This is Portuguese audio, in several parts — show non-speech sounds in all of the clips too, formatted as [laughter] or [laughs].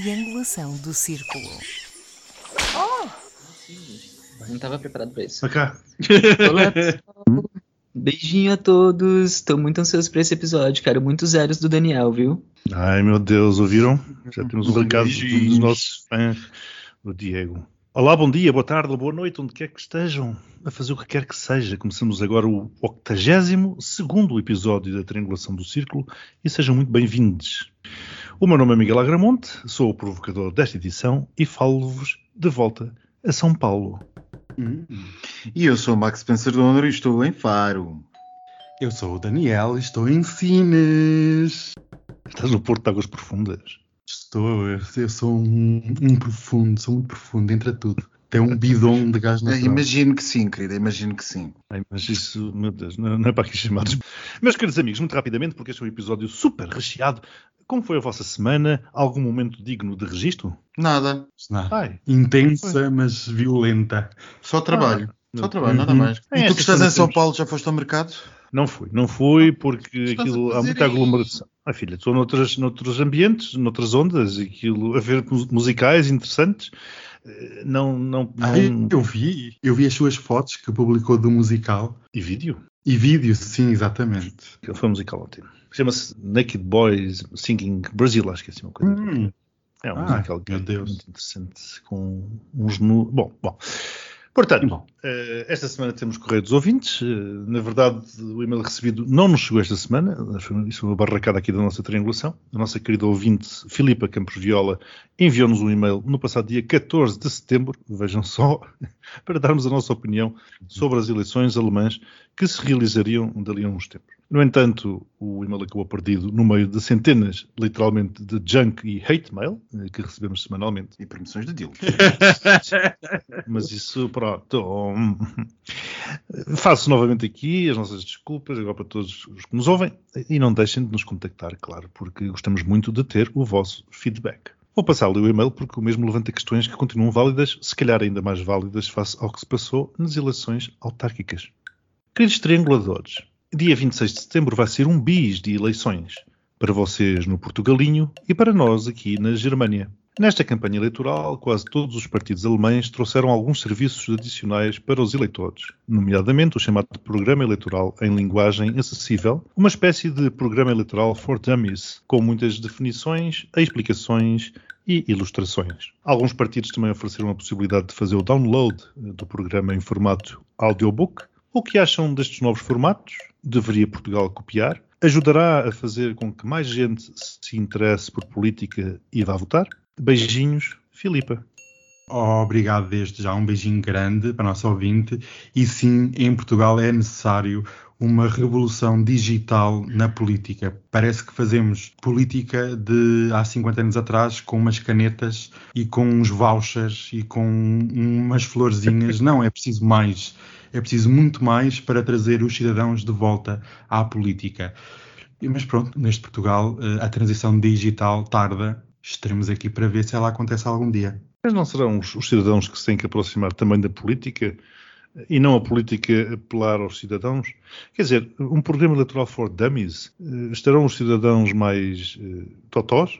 triangulação do círculo. Não estava preparado para isso. Cá. Olá. [laughs] Beijinho a todos. Estou muito ansioso para esse episódio. Quero muitos zeros do Daniel, viu? Ai meu Deus, ouviram? Já temos um recado dos nossos fãs, o Diego. Olá, bom dia, boa tarde, boa noite, onde quer que estejam, a fazer o que quer que seja. Começamos agora o 82 episódio da Triangulação do Círculo e sejam muito bem-vindos. O meu nome é Miguel Agramonte, sou o provocador desta edição e falo-vos de volta a São Paulo. E eu sou o Max Spencer Donner e estou em Faro. Eu sou o Daniel e estou em Sines. Estás no Porto de Águas Profundas. Estou, eu, eu sou um, um profundo, sou muito profundo, entra tudo. Tem um bidon de gás É, natural. imagino que sim, querida, imagino que sim. Ai, mas isso, meu Deus, não, não é para aqui chamados. Meus queridos amigos, muito rapidamente, porque este é um episódio super recheado. Como foi a vossa semana? Algum momento digno de registro? Nada. Ai, Intensa, mas violenta. só trabalho. Ah, só trabalho, nada uhum. mais. É, e tu que estás em São temos- Paulo, já foste ao mercado? não fui, não fui porque Estás a aquilo há muita aglomeração. Ah, filha, estou noutras, noutros ambientes, noutras ondas, aquilo, a ver mus- musicais interessantes. Não, não, não... Ai, eu vi, eu vi as suas fotos que publicou do musical E vídeo? e vídeos, sim, exatamente. Aquilo foi um musical ótimo. Chama-se Naked Boys Singing Brazil, acho que é assim uma coisa. Hum, É um Ah, musical meu Deus. muito interessante, com uns nu... Bom, bom. Portanto, eh, esta semana temos Correio dos Ouvintes. Eh, na verdade, o e-mail recebido não nos chegou esta semana. Isso foi uma barracada aqui da nossa triangulação. A nossa querida ouvinte, Filipa Campos Viola, enviou-nos um e-mail no passado dia 14 de setembro, vejam só, [laughs] para darmos a nossa opinião sobre as eleições alemãs que se realizariam dali a uns tempos. No entanto, o e-mail acabou perdido no meio de centenas, literalmente, de junk e hate mail eh, que recebemos semanalmente. E permissões de deal. [laughs] Mas isso, pronto. Faço novamente aqui as nossas desculpas agora para todos os que nos ouvem e não deixem de nos contactar, claro, porque gostamos muito de ter o vosso feedback. Vou passar-lhe o e-mail porque o mesmo levanta questões que continuam válidas, se calhar ainda mais válidas face ao que se passou nas eleições autárquicas. Queridos trianguladores, dia 26 de setembro vai ser um bis de eleições. Para vocês no Portugalinho e para nós aqui na Germânia. Nesta campanha eleitoral, quase todos os partidos alemães trouxeram alguns serviços adicionais para os eleitores, nomeadamente o chamado Programa Eleitoral em Linguagem Acessível, uma espécie de Programa Eleitoral for Dummies, com muitas definições, explicações e ilustrações. Alguns partidos também ofereceram a possibilidade de fazer o download do programa em formato audiobook. O que acham destes novos formatos? Deveria Portugal copiar? Ajudará a fazer com que mais gente se interesse por política e vá votar? Beijinhos, Filipa. Obrigado desde já, um beijinho grande para a nossa ouvinte. E sim, em Portugal é necessário uma revolução digital na política. Parece que fazemos política de há 50 anos atrás com umas canetas e com uns vouchers e com umas florzinhas. [laughs] Não, é preciso mais. É preciso muito mais para trazer os cidadãos de volta à política. Mas pronto, neste Portugal eh, a transição digital tarda. Estaremos aqui para ver se ela acontece algum dia. Mas não serão os cidadãos que se têm que aproximar também da política e não a política apelar aos cidadãos? Quer dizer, um programa eleitoral for dummies, eh, estarão os cidadãos mais eh, totós,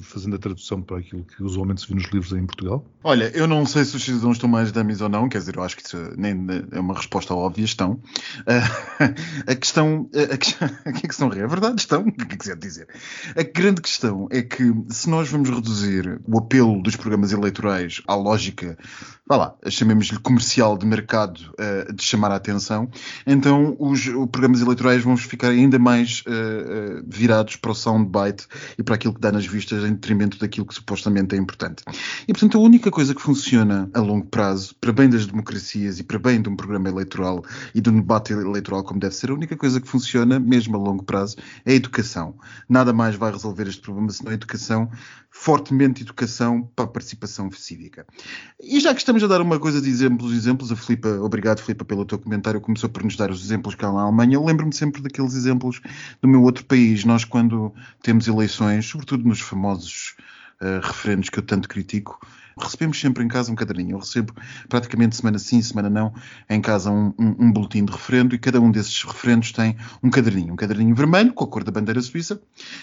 fazendo a tradução para aquilo que usualmente se vê nos livros em Portugal? Olha, eu não sei se os cidadãos estão mais dummies ou não, quer dizer, eu acho que isso nem é uma resposta óbvia, estão. Ah, [laughs] a questão, a, questão, [laughs] a questão é verdade, estão, [laughs] o que é quiser dizer. A grande questão é que se nós vamos reduzir o apelo dos programas eleitorais à lógica, vá lá, chamemos-lhe comercial de mercado, ah, de chamar a atenção, então os, os programas eleitorais vão ficar ainda mais ah, ah, virados para o soundbite e para aquilo que dá nas vistas em detrimento daquilo que supostamente é importante. E, portanto, a única coisa que funciona a longo prazo, para bem das democracias e para bem de um programa eleitoral e de um debate eleitoral como deve ser, a única coisa que funciona, mesmo a longo prazo, é a educação. Nada mais vai resolver este problema senão a educação, fortemente educação para a participação cívica. E já que estamos a dar uma coisa de exemplos, exemplos, a Filipa, obrigado Filipa pelo teu comentário, começou por nos dar os exemplos cá na Alemanha. Eu lembro-me sempre daqueles exemplos do meu outro país. Nós, quando temos eleições, sobretudo nos famosos uh, referendos que eu tanto critico, recebemos sempre em casa um caderninho. Eu recebo praticamente semana sim, semana não, em casa um, um, um boletim de referendo e cada um desses referendos tem um caderninho. Um caderninho vermelho, com a cor da bandeira suíça,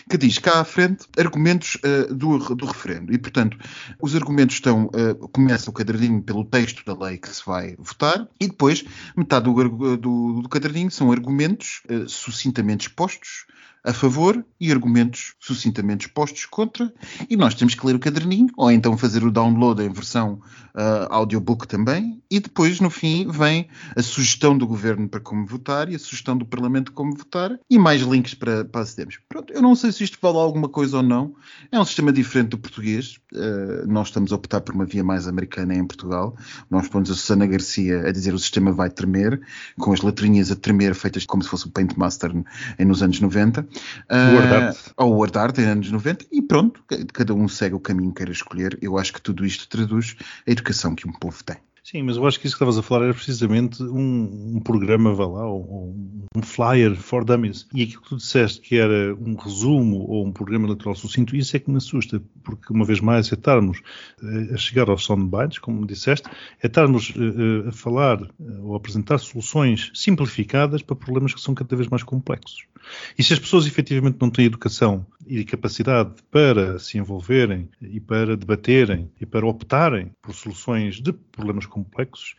que diz cá à frente argumentos uh, do, do referendo. E, portanto, os argumentos estão. Uh, começa o caderninho pelo texto da lei que se vai votar e depois metade do, do, do caderninho são argumentos uh, sucintamente expostos a favor e argumentos sucintamente expostos contra, e nós temos que ler o caderninho, ou então fazer o download em versão uh, audiobook também, e depois, no fim, vem a sugestão do governo para como votar e a sugestão do Parlamento como votar, e mais links para, para acedermos. Pronto, eu não sei se isto vale alguma coisa ou não, é um sistema diferente do português, uh, nós estamos a optar por uma via mais americana em Portugal, nós pomos a Susana Garcia a dizer o sistema vai tremer, com as letrinhas a tremer feitas como se fosse o Paint Master nos anos 90, o Word Art. Uh, ou o Art em anos 90 e pronto, cada um segue o caminho que queira escolher. Eu acho que tudo isto traduz a educação que um povo tem. Sim, mas eu acho que isso que estavas a falar era precisamente um, um programa, vá lá, ou, um flyer for dummies. E aquilo que tu disseste que era um resumo ou um programa eleitoral sucinto, isso é que me assusta, porque uma vez mais é estarmos eh, a chegar aos soundbites, como disseste, é estarmos uh, a falar ou a apresentar soluções simplificadas para problemas que são cada vez mais complexos. E se as pessoas efetivamente não têm educação e capacidade para se envolverem e para debaterem e para optarem por soluções de problemas complexos,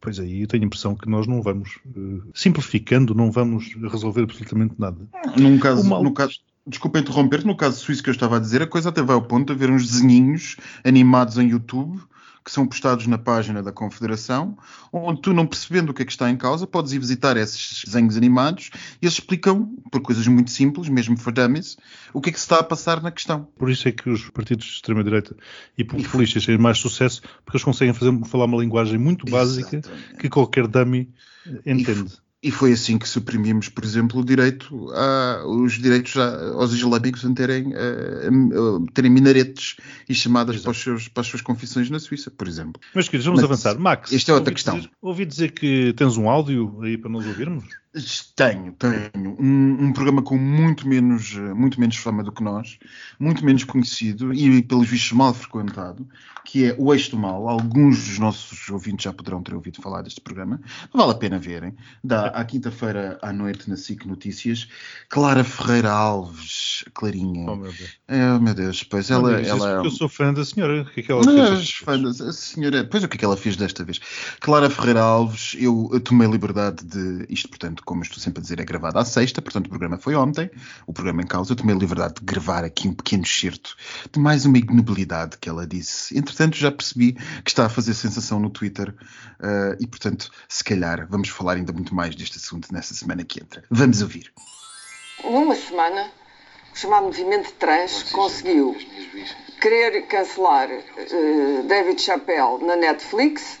pois aí eu tenho a impressão que nós não vamos, uh, simplificando, não vamos resolver absolutamente nada. Num caso, mal... no caso, desculpa interromper, no caso suíço que eu estava a dizer, a coisa até vai ao ponto de haver uns desenhinhos animados em YouTube que são postados na página da Confederação, onde tu, não percebendo o que é que está em causa, podes ir visitar esses desenhos animados e eles explicam, por coisas muito simples, mesmo for dummies, o que é que se está a passar na questão. Por isso é que os partidos de extrema-direita e populistas têm mais sucesso, porque eles conseguem fazer, falar uma linguagem muito básica Exatamente. que qualquer dummy entende. E foi assim que suprimimos, por exemplo, o direito a, os direitos a, aos islâmicos a terem, a, a, terem minaretes e chamadas para, seus, para, as suas confissões na Suíça, por exemplo. Mas queridos, vamos Mas, avançar. Max, esta é outra ouvi questão. Dizer, ouvi dizer que tens um áudio aí para nos ouvirmos? Tenho, tenho. Um, um, programa com muito menos, muito menos fama do que nós, muito menos conhecido e, pelos vistos, mal frequentado, que é O Eixo do Mal. Alguns dos nossos ouvintes já poderão ter ouvido falar deste programa. Vale a pena verem. Dá à quinta-feira à noite na SIC Notícias. Clara Ferreira Alves, Clarinha. Oh, meu Deus. É, meu Deus, pois ela. Não, ela... Eu sou fã da senhora. O que é que ela fez? Fã da, senhora, pois o que é que ela fez desta vez? Clara Ferreira Alves, eu tomei liberdade de. Isto, portanto, como estou sempre a dizer, é gravado à sexta, portanto o programa foi ontem, o programa em causa. Eu tomei a liberdade de gravar aqui um pequeno excerto de mais uma ignobilidade que ela disse. Entretanto, já percebi que está a fazer sensação no Twitter uh, e, portanto, se calhar vamos falar ainda muito mais deste assunto nessa semana que entra. Vamos ouvir. Numa semana, o chamado movimento trans conseguiu querer cancelar uh, David Chappelle na Netflix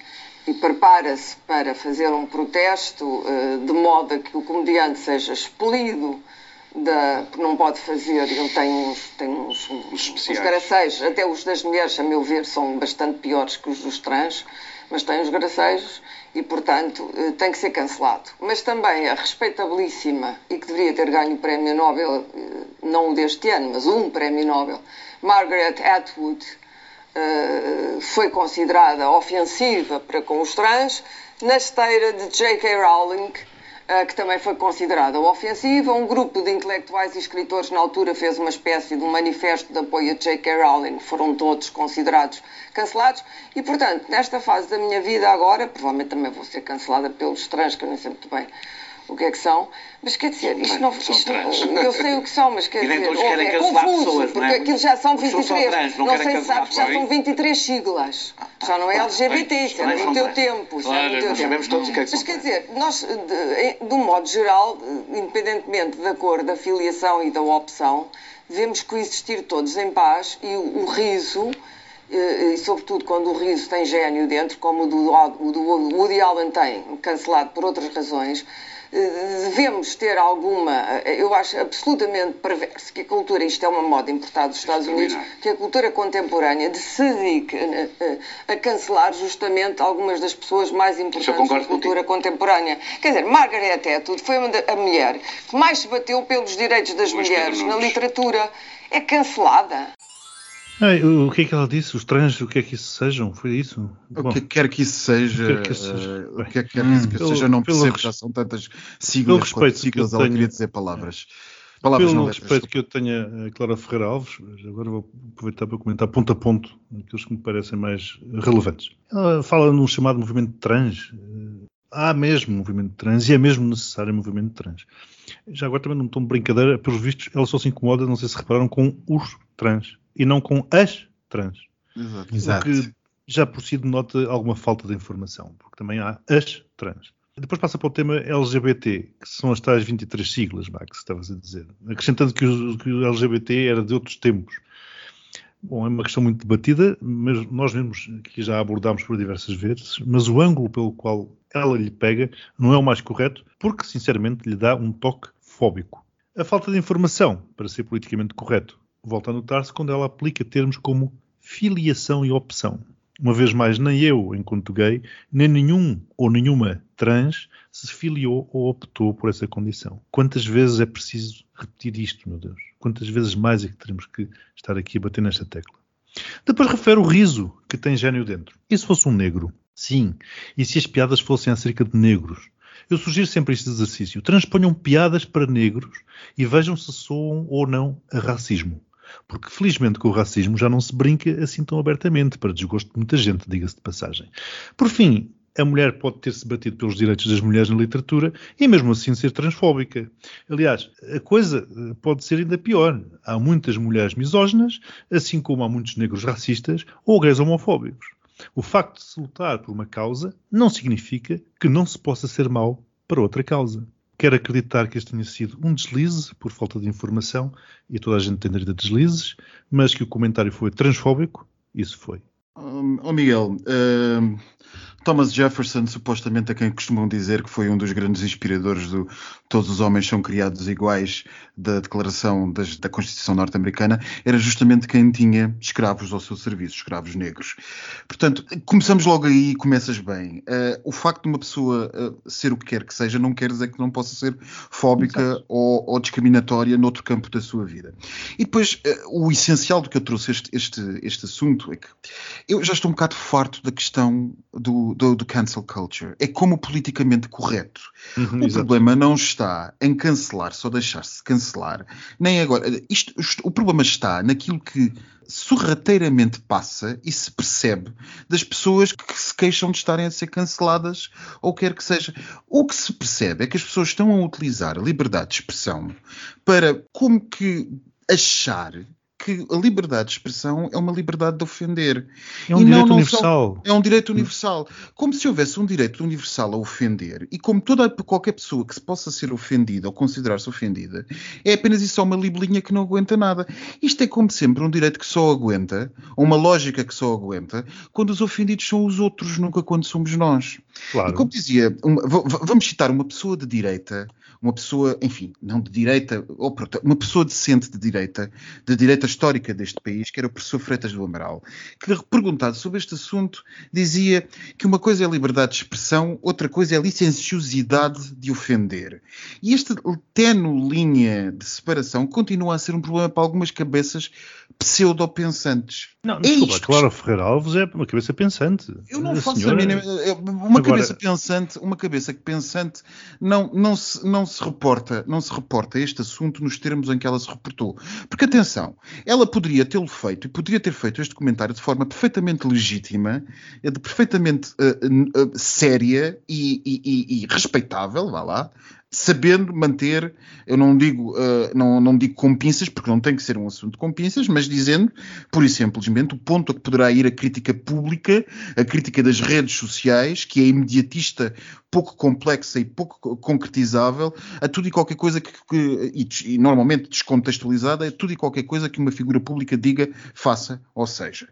e prepara-se para fazer um protesto uh, de modo a que o comediante seja expelido da, porque não pode fazer, ele tem uns, tem uns, uns, uns gracejos, até os das mulheres, a meu ver, são bastante piores que os dos trans, mas tem os gracejos e, portanto, uh, tem que ser cancelado. Mas também a respeitabilíssima e que deveria ter ganho o prémio Nobel, uh, não deste ano, mas um prémio Nobel, Margaret Atwood, eh, foi considerada ofensiva para com os trans, na esteira de J.K. Rowling, uh, que também foi considerada ofensiva. Um grupo de intelectuais e escritores na altura fez uma espécie de um manifesto de apoio a J.K. Rowling, foram todos considerados cancelados. E, portanto, nesta fase da minha vida agora, provavelmente também vou ser cancelada pelos trans, que eu nem sei muito bem o que é que são, mas quer dizer, isto não. Isto, eu sei o que são, mas quer dizer, ou, é confuso, pessoas, porque é? aquilo já são 23. Trans, não, não sei se sabes, já são 23 siglas. Ah, tá, já não é LGBT, isso era no teu tempo. Claro, no teu sabemos todos o que é que Mas quer dizer, nós, de, de um modo geral, independentemente da cor, da filiação e da opção, devemos coexistir todos em paz e o, o riso e, sobretudo quando o riso tem gênio dentro, como o do, o do Woody Allen tem, cancelado por outras razões, devemos ter alguma, eu acho absolutamente perverso que a cultura, isto é uma moda importada dos Estados Unidos, que a cultura contemporânea se dedique a, a, cancelar justamente algumas das pessoas mais importantes da cultura contemporânea. Quer dizer, Margaret Atwood foi a mulher que mais se bateu pelos direitos das mulheres na literatura. É cancelada. Ai, o, que é que ela disse? Os trans, o que é que isso sejam? Foi isso? O Bom, que quer que isso seja, o que quer que isso seja? eh, que é que quer que isso Hum. seja, não percebo, res- já são tantas siglas, respeito que siglas, eu ela tenho- queria dizer palavras. Palavras Pelo não letras. respeito que eu tenho a Clara Ferreira Alves, agora vou aproveitar para comentar ponto a ponto aqueles que me parecem mais relevantes. Ela fala num chamado movimento trans. Eh, Há mesmo movimento trans e é mesmo necessário movimento trans. Já agora também num tom de brincadeira, pelos vistos, ela só se incomoda, não sei se repararam, com os trans e não com as trans. Exato. Exato. O que já por si denota alguma falta de informação, porque também há as trans. Depois passa para o tema LGBT, que são as tais 23 siglas, Max, estavas a dizer. Acrescentando que o, que o LGBT era de outros tempos. Bom, é uma questão muito debatida, mas nós mesmos que já abordámos por diversas vezes, mas o ângulo pelo qual ela lhe pega não é o mais correto, porque sinceramente lhe dá um toque fóbico. A falta de informação, para ser politicamente correto, volta a notar-se quando ela aplica termos como filiação e opção. Uma vez mais, nem eu, enquanto gay, nem nenhum ou nenhuma trans se filiou ou optou por essa condição. Quantas vezes é preciso repetir isto, meu Deus? Quantas vezes mais é que teremos que estar aqui a bater nesta tecla? Depois refere o riso que tem gênio dentro. E se fosse um negro? Sim. E se as piadas fossem acerca de negros? Eu sugiro sempre este exercício. Transponham piadas para negros e vejam se soam ou não a racismo. Porque felizmente com o racismo já não se brinca assim tão abertamente, para desgosto de muita gente, diga-se de passagem. Por fim, a mulher pode ter-se batido pelos direitos das mulheres na literatura e mesmo assim ser transfóbica. Aliás, a coisa eh, pode ser ainda pior. Há muitas mulheres misóginas, assim como há muitos negros racistas ou gays homofóbicos. O facto de se lutar por uma causa não significa que não se possa ser mau para outra causa. Quero acreditar que este tenha sido um deslize por falta de informação e toda a gente tem direito a deslizes, mas que o comentário foi transfóbico, isso foi. Ó oh Miguel, hum, Thomas Jefferson, supostamente a quem costumam dizer que foi um dos grandes inspiradores do Todos os Homens São Criados Iguais da Declaração das- da Constituição Norte-Americana, era justamente quem tinha escravos ao seu serviço, escravos negros. Portanto, começamos logo aí e começas bem. Eh, o facto de uma pessoa eh, ser o que quer que seja não quer dizer que não possa ser fóbica ou, ou discriminatória noutro campo da sua vida. E depois, eh, o essencial do que eu trouxe este, este, este assunto é que eu já estou um bocado farto da questão do, do, do cancel culture. É como politicamente correto. Uhum, O exato. problema não está em cancelar, só deixar-se cancelar, nem agora. Isto, isto- o problema está naquilo que sorrateiramente passa e se percebe das pessoas que se queixam de estarem a ser canceladas ou quer que seja. O que se percebe é que as pessoas estão a utilizar a liberdade de expressão para como que achar que a liberdade de expressão é uma liberdade de ofender. É um E não- direito não universal. É um direito universal. Como se houvesse um direito universal a ofender e como toda qualquer pessoa que se possa ser ofendida ou considerar-se ofendida é apenas e só uma libelinha que não aguenta nada. Isto é como sempre um direito que só aguenta, ou uma lógica que só aguenta, quando os ofendidos são os outros, nunca quando somos nós. E Claro. como dizia, uma- vamos citar uma pessoa de direita, uma pessoa, enfim, não de direita, ou uma pessoa decente de direita, de direita histórica deste país, que era o professor Freitas do Amaral, que perguntado sobre este assunto, dizia que uma coisa é a liberdade de expressão, outra coisa é a licenciosidade de ofender. E esta tenue linha de separação continua a ser um problema para algumas cabeças pseudo-pensantes. Não, É desculpa, isto. Clara Ferreira Alves é uma cabeça pensante. Eu não A faço senhora- a mínima. é, Uma Agora- cabeça pensante, uma cabeça que pensante não, não, se, não se reporta, não se reporta este assunto nos termos em que ela se reportou. Porque atenção, ela poderia tê-lo feito e poderia ter feito este comentário de forma perfeitamente legítima, eh, de perfeitamente n- eh, séria e, e- e- e respeitável, vá lá. Sabendo manter, eu não digo, eh, não, não digo com pinças, porque não tem que ser um assunto com pinças, mas dizendo, pura e simplesmente, o ponto a que poderá ir a crítica pública a crítica das redes sociais, que é imediatista, pouco complexa e pouco co- concretizável, a tudo e qualquer coisa que, que- e, e normalmente descontextualizada, a tudo e qualquer coisa que uma figura pública diga, faça ou seja.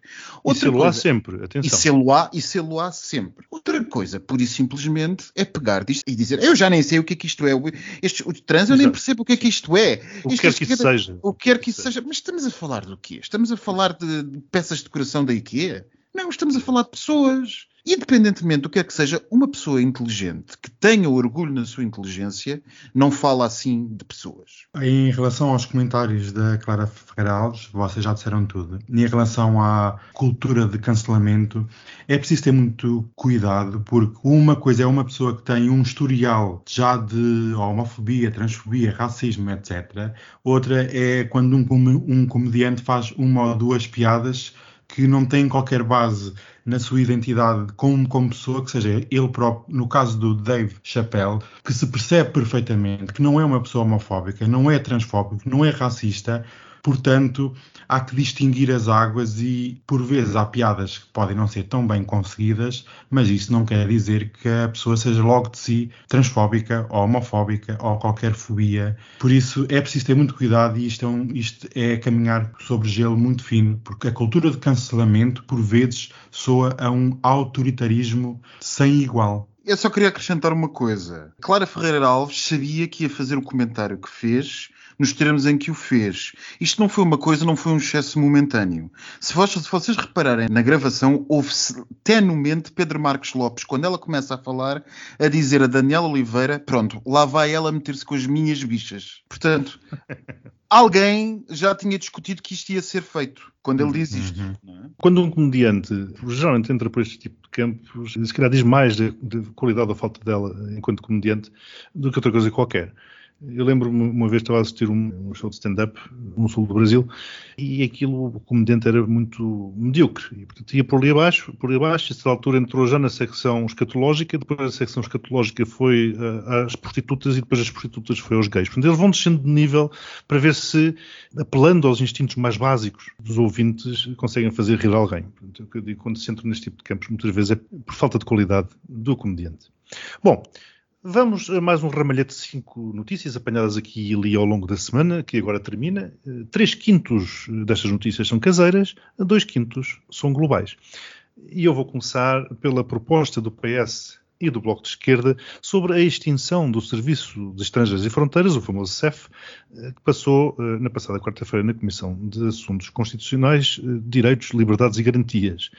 E se lo há coisa- sempre, e atenção. sê-lo há, e sê-lo há sempre. Outra coisa, pura e simplesmente, é pegar disto e dizer, eu já nem sei o que é que isto é. O- Este, o trans, eu nem percebo o que é que isto é. O que quer é que isso seja. o que quer que isso seja. Mas estamos a falar do quê? Estamos a falar de, de peças de decoração da IKEA? Não, estamos a falar de pessoas. Independentemente do que é que seja, uma pessoa inteligente que tenha orgulho na sua inteligência não fala assim de pessoas. Em relação aos comentários da Clara Ferreira Alves, vocês já disseram tudo. E em relação à cultura de cancelamento, é preciso ter muito cuidado, porque uma coisa é uma pessoa que tem um historial já de homofobia, transfobia, racismo, etc. Outra é quando um, um comediante faz uma ou duas piadas que não têm qualquer base na sua identidade como, como pessoa, que seja ele próprio, no caso do Dave Chappelle, que se percebe perfeitamente que não é uma pessoa homofóbica, não é transfóbico, não é racista, Portanto, há que distinguir as águas e, por vezes, há piadas que podem não ser tão bem conseguidas, mas isso não quer dizer que a pessoa seja logo de si transfóbica ou homofóbica ou qualquer fobia. Por isso, é preciso ter muito cuidado e isto é, um, isto é caminhar sobre gelo muito fino, porque a cultura de cancelamento, por vezes, soa a um autoritarismo sem igual. Eu só queria acrescentar uma coisa. Clara Ferreira Alves sabia que ia fazer o comentário que fez nos termos em que o fez. Isto não foi uma coisa, não foi um excesso momentâneo. Se, se vocês repararem na gravação, houve-se tenumente Pedro Marcos Lopes, quando ela começa a falar, a dizer a Daniela Oliveira: pronto, lá vai ela meter-se com as minhas bichas. Portanto, [laughs] alguém já tinha discutido que isto ia ser feito quando ele diz isto. Uhum. É? Quando um comediante geralmente entra por este tipo de campos, se calhar diz mais da qualidade ou falta dela enquanto comediante do que outra coisa qualquer. Eu lembro-me uma vez estava a assistir um, um show de stand-up no sul do Brasil e aquilo, o comediante era muito medíocre. E, portanto, ia por ali abaixo, por ali abaixo, a altura entrou já na secção escatológica, depois a secção escatológica foi uh, às prostitutas e depois as prostitutas foi aos gays. Portanto, eles vão descendo de nível para ver se, apelando aos instintos mais básicos dos ouvintes, conseguem fazer rir alguém. Portanto, eu digo, quando se entra neste tipo de campos, muitas vezes é por falta de qualidade do comediante. Bom, Vamos a mais um ramalhete de cinco notícias apanhadas aqui e ali ao longo da semana, que agora termina. Eh, três quintos destas notícias são caseiras, dois quintos são globais. E eu vou começar pela proposta do PS e do Bloco de Esquerda sobre a extinção do Serviço de Estrangeiros e Fronteiras, o famoso CEF, eh, que passou eh, na passada quarta-feira na Comissão de Assuntos Constitucionais, Direitos, Liberdades e Garantias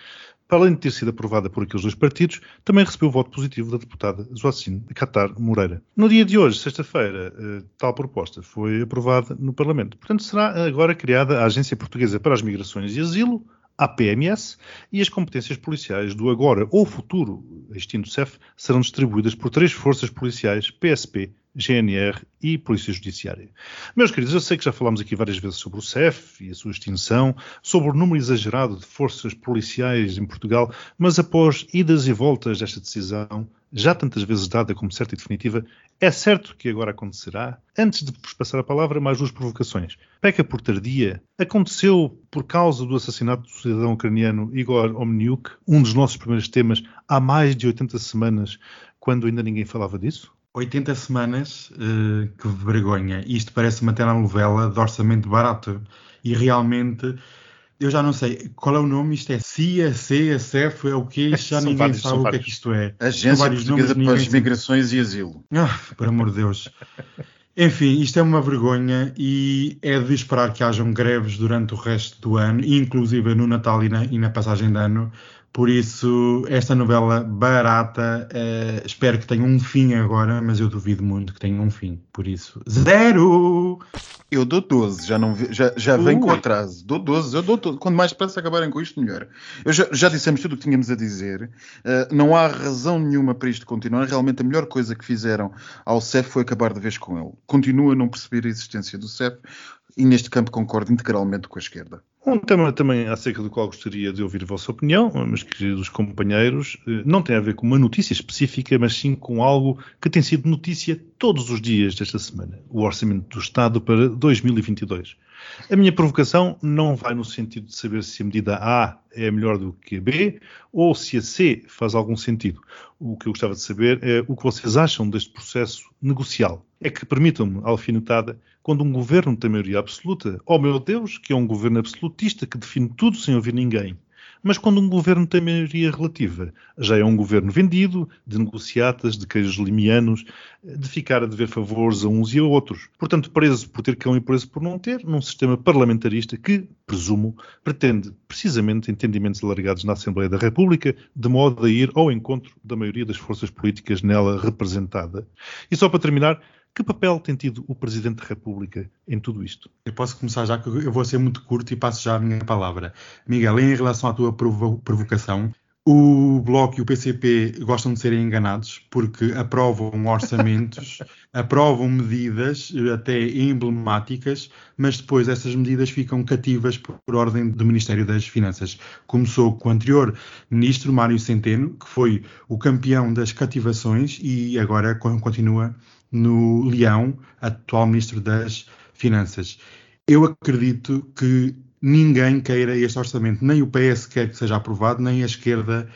para além de ter sido aprovada por aqueles dois partidos, também recebeu o voto positivo da deputada Joacine Catar Moreira. No dia de hoje, sexta-feira, eh, tal proposta foi aprovada no Parlamento. Portanto, será agora criada a Agência Portuguesa para as Migrações e Asilo, a PMS, e as competências policiais do agora ou futuro extinto CEF serão distribuídas por três forças policiais PSP, GNR e Polícia Judiciária. Meus queridos, eu sei que já falámos aqui várias vezes sobre o CEF e a sua extinção, sobre o número exagerado de forças policiais em Portugal, mas após idas e voltas desta decisão, já tantas vezes dada como certa e definitiva, é certo que agora acontecerá? Antes de vos passar a palavra, mais duas provocações. Peca por tardia. Aconteceu por causa do assassinato do cidadão ucraniano Igor Omniuk, um dos nossos primeiros temas, há mais de 80 semanas, quando ainda ninguém falava disso? 80 semanas, uh, que vergonha. Isto parece uma telenovela de orçamento barato. E realmente, eu já não sei qual é o nome, isto é CIA, C, SF, é o que [laughs] Já ninguém vários, sabe o vários. que é que isto é. Agência Portuguesa para as Migrações e Asilo. Ah, por amor de Deus. Enfim, isto é uma vergonha e é de esperar que hajam greves durante o resto do ano, inclusive no Natal e na, e na passagem de ano, por isso, esta novela barata, uh, espero que tenha um fim agora, mas eu duvido muito que tenha um fim. Por isso, zero! Eu dou 12, já, não vi, já, já uh. vem com atraso. Dou 12, eu dou Quando mais depressa acabarem com isto, melhor. Eu já, já dissemos tudo o que tínhamos a dizer. Uh, não há razão nenhuma para isto continuar. Realmente, a melhor coisa que fizeram ao CEF foi acabar de vez com ele. Continua a não perceber a existência do CEF e neste campo concordo integralmente com a esquerda. Um tema também acerca do qual gostaria de ouvir a vossa opinião, meus queridos companheiros, eh, não tem a ver com uma notícia específica, mas sim com algo que tem sido notícia todos os dias desta semana: o Orçamento do Estado para 2022. A minha provocação não vai no sentido de saber se a medida A é melhor do que a B ou se a C faz algum sentido. O que eu gostava de saber é o que vocês acham deste processo negocial. É que, permitam-me, alfinetada, quando um governo tem maioria absoluta, oh meu Deus, que é um governo absolutista que define tudo sem ouvir ninguém. Mas quando um governo tem maioria relativa, já é um governo vendido, de negociatas, de queijos limianos, de ficar a dever favores a uns e a outros. Portanto, preso por ter cão e preso por não ter, num sistema parlamentarista que, presumo, pretende precisamente entendimentos alargados na Assembleia da República, de modo a ir ao encontro da maioria das forças políticas nela representada. E só para terminar, que papel tem tido o Presidente da República em tudo isto? Eu posso começar já, que eu vou ser muito curto e passo já a minha palavra. Miguel, em relação à tua provo provocação, o Bloco e o PCP gostam de serem enganados porque aprovam orçamentos, [laughs] aprovam medidas até emblemáticas, mas depois essas medidas ficam cativas por ordem do Ministério das Finanças. Começou com o anterior ministro, Mário Centeno, que foi o campeão das cativações e agora continua no Leão, atual Ministro das Finanças. Eu acredito que ninguém queira este orçamento, nem o PS quer que seja aprovado, nem a esquerda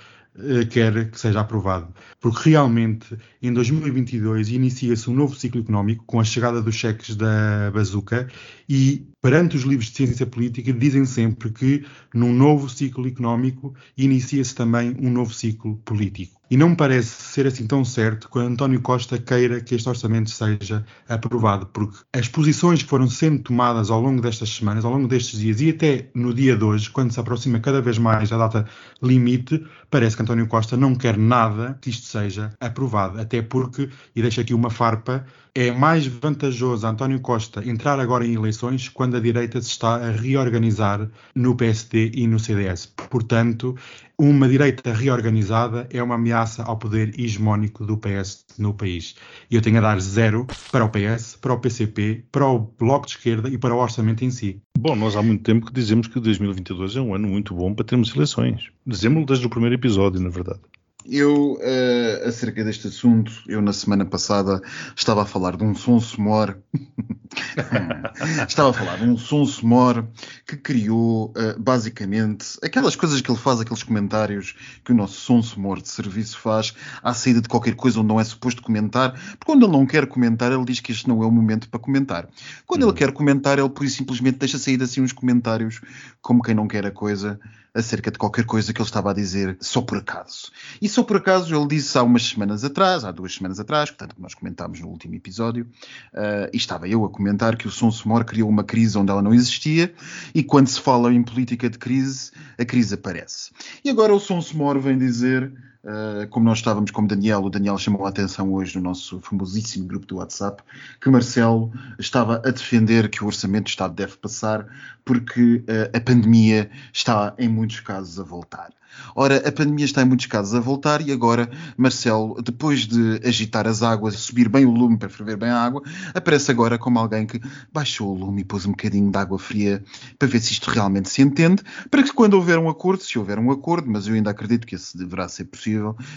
quer que seja aprovado. Porque realmente, em 2022, inicia-se um novo ciclo económico com a chegada dos cheques da bazuca e perante os livros de ciência política, dizem sempre que num novo ciclo económico inicia-se também um novo ciclo político. E não me parece ser assim tão certo que António Costa queira que este orçamento seja aprovado, porque as posições que foram sendo tomadas ao longo destas semanas, ao longo destes dias e até no dia de hoje, quando se aproxima cada vez mais a data limite, parece que António Costa não quer nada que isto seja aprovado. Até porque, e deixo aqui uma farpa, é mais vantajoso António Costa entrar agora em eleições quando a direita se está a reorganizar no PSD e no CDS. Portanto, uma direita reorganizada é uma ameaça ao poder hegemónico do PS no país. E eu tenho a dar zero para o PS, para o PCP, para o Bloco de Esquerda e para o orçamento em si. Bom, nós há muito tempo que dizemos que 2022 é um ano muito bom para termos eleições. Dizemos desde o primeiro episódio, na verdade. Eu, uh, acerca deste assunto, eu na semana passada estava a falar de um sonso mor. [laughs] estava a falar de um sonso mor que criou, uh, basicamente, aquelas coisas que ele faz, aqueles comentários que o nosso sonso mor de serviço faz à saída de qualquer coisa onde não é suposto comentar, porque quando ele não quer comentar, ele diz que este não é o momento para comentar. Quando ele quer comentar, ele por simplesmente deixa sair assim uns comentários como quem não quer a coisa acerca de qualquer coisa que ele estava a dizer só por acaso. E só por acaso ele disse há umas semanas atrás, há duas semanas atrás, portanto nós comentámos no último episódio, uh, e estava eu a comentar que o Som Somor criou uma crise onde ela não existia, e quando se fala em política de crise, a crise aparece. E agora o Som Somor vem dizer Uh, como nós estávamos como Daniel, o Daniel chamou a atenção hoje no nosso famosíssimo grupo do WhatsApp, que Marcelo estava a defender que o Orçamento de Estado deve passar porque uh, a pandemia está, em muitos casos, a voltar. Ora, a pandemia está em muitos casos a voltar e agora Marcelo, depois de agitar as águas, subir bem o lume para ferver bem a água, aparece agora como alguém que baixou o lume e pôs um bocadinho de água fria para ver se isto realmente se entende, para que quando houver um acordo, se houver um acordo, mas eu ainda acredito que esse deverá ser possível,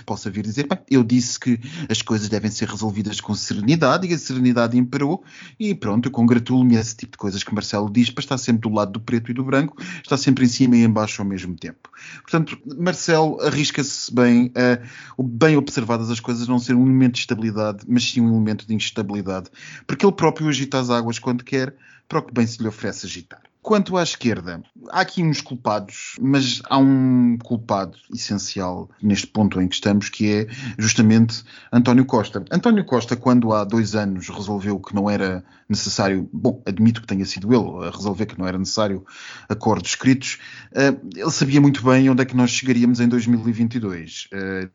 possa vir dizer, bem, eu disse que as coisas devem ser resolvidas com serenidade e a serenidade imperou e pronto, eu congratulo-me a esse tipo de coisas que Marcelo diz para estar sempre do lado do preto e do branco, está sempre em cima e em baixo ao mesmo tempo. Portanto, Marcelo arrisca-se bem a, bem observadas as coisas, não ser um elemento de estabilidade, mas sim um elemento de instabilidade. Porque ele próprio agita as águas quando quer, para o que bem se lhe oferece agitar. Quanto à esquerda, há aqui uns culpados, mas há um culpado essencial neste ponto em que estamos, que é justamente António Costa. António Costa, quando há dois anos resolveu que não era necessário, bom, admito que tenha sido ele a resolver que não era necessário acordos escritos, eh, ele sabia muito bem onde é que nós chegaríamos em 2022,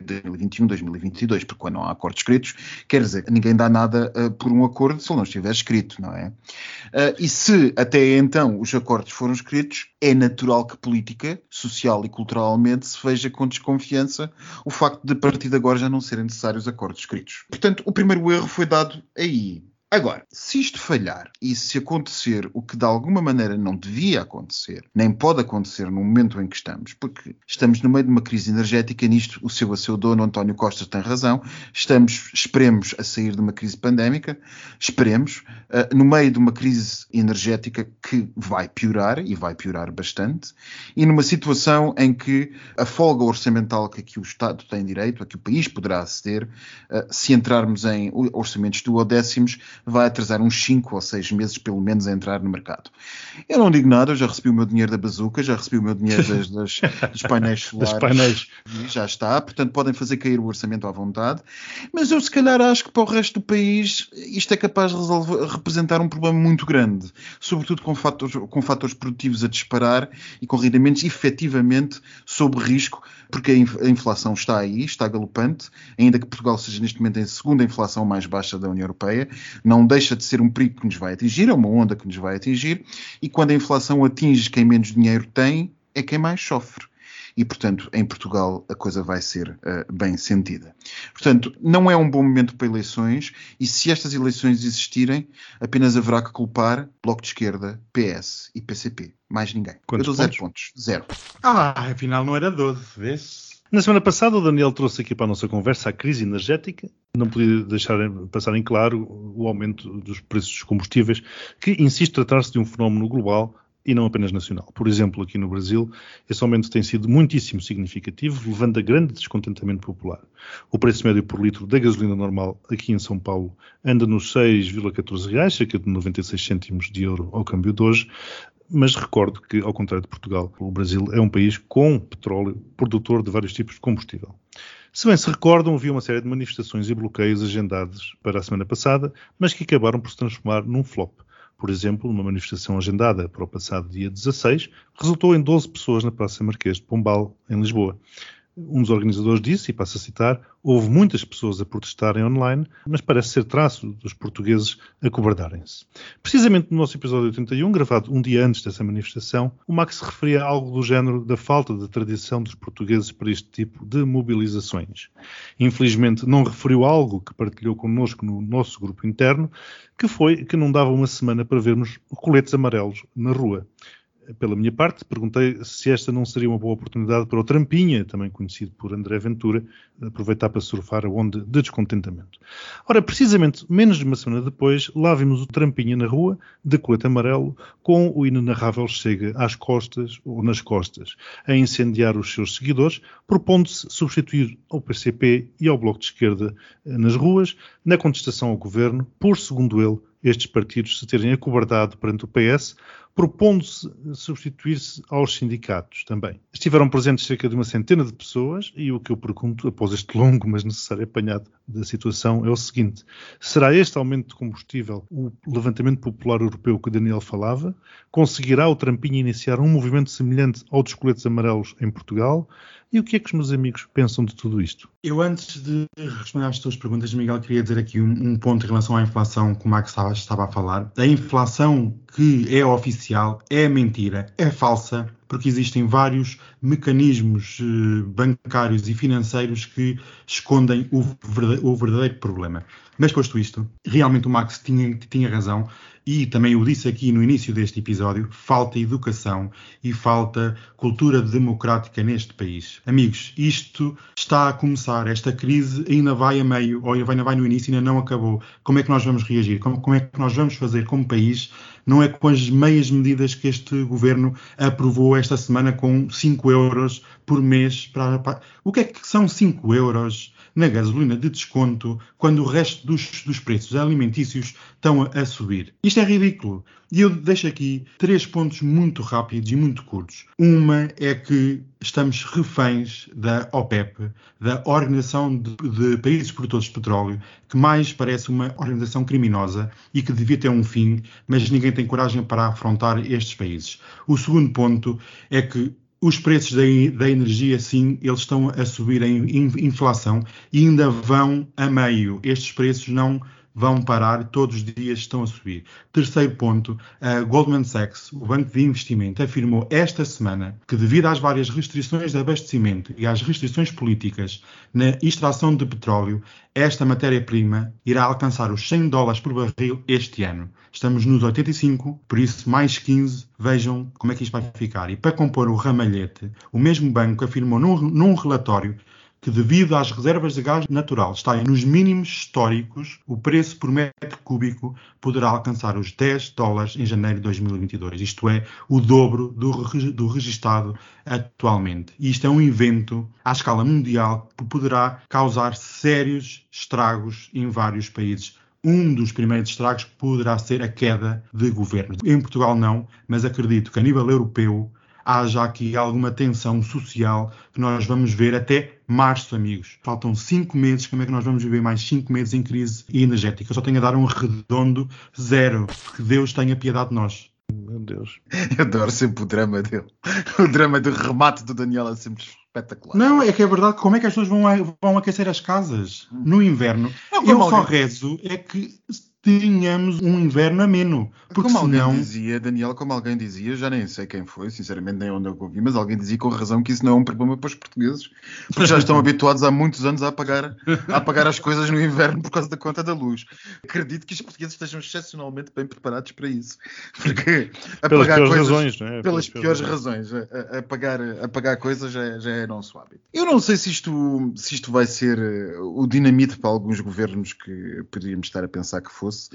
2021, 2022, porque quando não há acordos escritos, quer dizer, ninguém dá nada eh, por um acordo se ele não estiver escrito, não é? Eh, e se até então os acordos foram escritos, é natural que política, social e culturalmente se veja com desconfiança o facto de a partir de agora já não serem necessários acordos escritos. Portanto, o primeiro erro foi dado aí. Agora, se isto falhar e se acontecer o que de alguma maneira não devia acontecer, nem pode acontecer no momento em que estamos, porque estamos no meio de uma crise energética, nisto o seu a seu dono António Costa tem razão, estamos, esperemos, a sair de uma crise pandémica, esperemos, uh, no meio de uma crise energética que vai piorar, e vai piorar bastante, e numa situação em que a folga orçamental que aqui o Estado tem direito, a que o país poderá aceder, uh, se entrarmos em orçamentos duodécimos, vai atrasar uns 5 ou 6 meses, pelo menos, a entrar no mercado. Eu não digo nada, eu já recebi o meu dinheiro da bazuca, já recebi o meu dinheiro das, das, dos painéis [laughs] solares. Das painéis. Já está, portanto podem fazer cair o orçamento à vontade. Mas eu se calhar acho que para o resto do país isto é capaz de resolver, representar um problema muito grande, sobretudo com fatores, com fatores produtivos a disparar e com rendimentos efetivamente sob risco, porque a inflação está aí, está galopante, ainda que Portugal seja neste momento a segunda inflação mais baixa da União Europeia, não deixa de ser um perigo que nos vai atingir, é uma onda que nos vai atingir, e quando a inflação atinge quem menos dinheiro tem, é quem mais sofre e, portanto, em Portugal a coisa vai ser uh, bem sentida. Portanto, não é um bom momento para eleições e se estas eleições existirem, apenas haverá que culpar Bloco de Esquerda, PS e PCP. Mais ninguém. Quantos Eu dou zero pontos? Zero. Ah, afinal não era 12, vês? Na semana passada, o Daniel trouxe aqui para a nossa conversa a crise energética. Não podia deixar passar em claro o aumento dos preços dos combustíveis, que insiste tratar-se de um fenómeno global e não apenas nacional. Por exemplo, aqui no Brasil, esse aumento tem sido muitíssimo significativo, levando a grande descontentamento popular. O preço médio por litro da gasolina normal aqui em São Paulo anda nos 6,14 reais, cerca de 96 cêntimos de euro ao câmbio de hoje, mas recordo que, ao contrário de Portugal, o Brasil é um país com petróleo, produtor de vários tipos de combustível. Se bem se recordam, havia uma série de manifestações e bloqueios agendados para a semana passada, mas que acabaram por se transformar num flop. Por exemplo, uma manifestação agendada para o passado dia 16 resultou em 12 pessoas na Praça Marquês de Pombal, em Lisboa. Um dos organizadores disse, e passo a citar, houve muitas pessoas a protestarem online, mas parece ser traço dos portugueses acobardarem-se. Precisamente no nosso episódio 81, gravado um dia antes dessa manifestação, o Max referia algo do género da falta de tradição dos portugueses para este tipo de mobilizações. Infelizmente não referiu algo que partilhou connosco no nosso grupo interno, que foi que não dava uma semana para vermos coletes amarelos na rua pela minha parte, perguntei se esta não seria uma boa oportunidade para o Trampinha, também conhecido por André Ventura, aproveitar para surfar a onda de descontentamento. Ora, precisamente menos de uma semana depois, lá vimos o Trampinha na rua, de colete amarelo, com o inenarrável Chega às costas ou nas costas, a incendiar os seus seguidores, propondo-se substituir ao PCP e ao Bloco de Esquerda eh, nas ruas, na contestação ao governo, por, segundo ele, estes partidos se terem acobardado perante o PS, propondo-se substituir-se aos sindicatos também. Estiveram presentes cerca de uma centena de pessoas e o que eu pergunto, após este longo mas necessário apanhado da situação, é o seguinte: será este aumento de combustível o levantamento popular europeu que Daniel falava? Conseguirá o Trampinho iniciar um movimento semelhante ao dos coletes amarelos em Portugal? E o que é que os meus amigos pensam de tudo isto? Eu, antes de responder às tuas perguntas, Miguel, queria dizer aqui um, um ponto em relação à inflação, como a que estava, estava a falar. A inflação que é oficial é mentira, é falsa, porque existem vários mecanismos eh, bancários e financeiros que escondem o verdadeiro problema. Mas posto isto, realmente o Max tinha, tinha razão e também eu disse aqui no início deste episódio, falta educação e falta cultura democrática neste país. Amigos, isto está a começar, esta crise ainda vai a meio, ou ainda vai no início, ainda não acabou. Como é que nós vamos reagir? Como, como é que nós vamos fazer como país? Não é com as meias medidas que este governo aprovou esta semana com 5 euros por mês. Para, para... O que é que são 5 euros? na gasolina de desconto quando o resto dos, dos preços alimentícios estão a, a, subir. Isto é ridículo. E eu deixo aqui três pontos muito rápidos e muito curtos. Uma é que estamos reféns da OPEP, da Organização de, Países Produtores de Petróleo, que mais parece uma organização criminosa e que devia ter um fim, mas ninguém tem coragem para afrontar estes países. O segundo ponto é que os preços da, da, energia, sim, eles estão a subir em inflação e ainda vão a meio. Estes preços não vão parar, todos os dias estão a subir. Terceiro ponto, a Goldman Sachs, o banco de investimento, afirmou esta semana que devido às várias restrições de abastecimento e às restrições políticas na extração de petróleo, esta matéria-prima irá alcançar os 100 dólares por barril este ano. Estamos nos 85, por isso mais 15, vejam como é que isto vai ficar. E para compor o ramalhete, o mesmo banco afirmou num, num relatório que, devido às reservas de gás natural estarem nos mínimos históricos, o preço por metro cúbico poderá alcançar os 10 dólares em janeiro de 2022. Isto é, o dobro do, do registado atualmente. E isto é um evento à escala mundial que poderá causar sérios estragos em vários países um dos primeiros estragos poderá ser a queda de governo. Em Portugal não, mas acredito que a nível europeu haja aqui alguma tensão social que nós vamos ver até março, amigos. Faltam cinco meses, como é que nós vamos viver mais cinco meses em crise energética? Eu só tenho a dar um redondo zero. Que Deus tenha piedade de nós. Meu Deus. [laughs] Eu adoro sempre o drama dele. O drama do remate do Daniel é sempre espetacular. Não, é que é verdade. Como é que as pessoas vão, vão aquecer as casas no inverno? Não, Eu só rezo é que tenhamos um inverno ameno. Porque como senão... alguém dizia, Daniel, como alguém dizia, já nem sei quem foi, sinceramente nem onde eu ouvi, mas alguém dizia com razão que isso não é um problema para os portugueses, porque já estão [laughs] habituados há muitos anos a apagar, a apagar as coisas no inverno por causa da conta da luz. Acredito que os portugueses estejam excepcionalmente bem preparados para isso, porque [laughs] Pelas apagar piores coisas, razões, não é? pelas piores razões. Apagar, apagar coisas já, é- já é nosso hábito. Eu não sei se isto, se isto vai ser eh, o dinamite para alguns governos que poderíamos estar a pensar que fosse,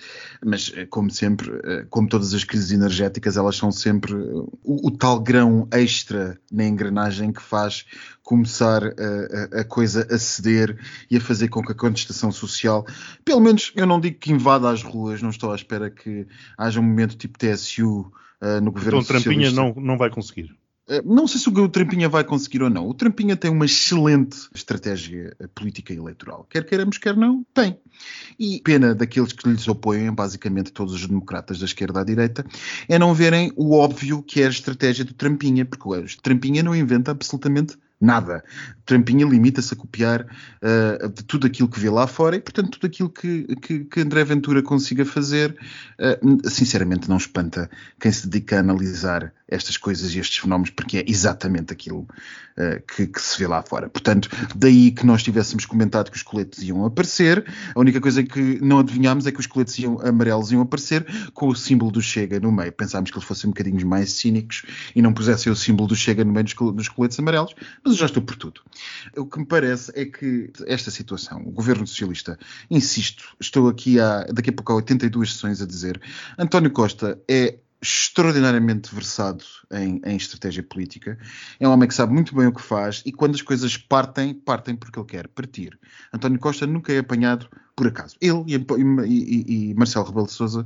mas eh, como sempre, eh, como todas as crises energéticas, elas são sempre eh, o, o tal grão extra na engrenagem que faz começar a, a- a coisa a ceder e a fazer com que a contestação social, pelo menos eu não digo que invada as ruas, não estou à espera que haja um momento tipo TSU eh, no governo Então Trampinha socialista. não, não vai conseguir. Eh, Não sei se o Trampinha vai conseguir ou não. O Trampinha tem uma excelente estratégia eh, política e eleitoral. Quer queiramos, quer não, tem. E pena daqueles que lhes opõem, basicamente todos os democratas da esquerda à direita, é não verem o óbvio que é a estratégia do Trampinha, porque o Trampinha não inventa absolutamente nada. Trampinha limita-se a copiar eh, de tudo aquilo que vê lá fora e, portanto, tudo aquilo que, que, que André Ventura consiga fazer, eh, sinceramente não espanta quem se dedica a analisar estas coisas e estes fenómenos, porque é exatamente aquilo eh, que, que se vê lá fora. Portanto, daí que nós tivéssemos comentado que os coletes iam aparecer, a única coisa que não adivinhámos é que os coletes iam, amarelos iam aparecer com o símbolo do Chega no meio. Pensámos que eles fossem um bocadinho mais cínicos e não pusessem o símbolo do Chega no meio dos, dos coletes amarelos, mas eu já estou por tudo. O que me parece é que esta situação, o governo socialista, insisto, estou aqui há, daqui a pouco há 82 sessões a dizer, António Costa é extraordinariamente versado em, em estratégia política. É um homem que sabe muito bem o que faz e quando as coisas partem, partem porque ele quer partir. António Costa nunca é apanhado por acaso. Ele e, e- e- Marcelo Rebelo de Sousa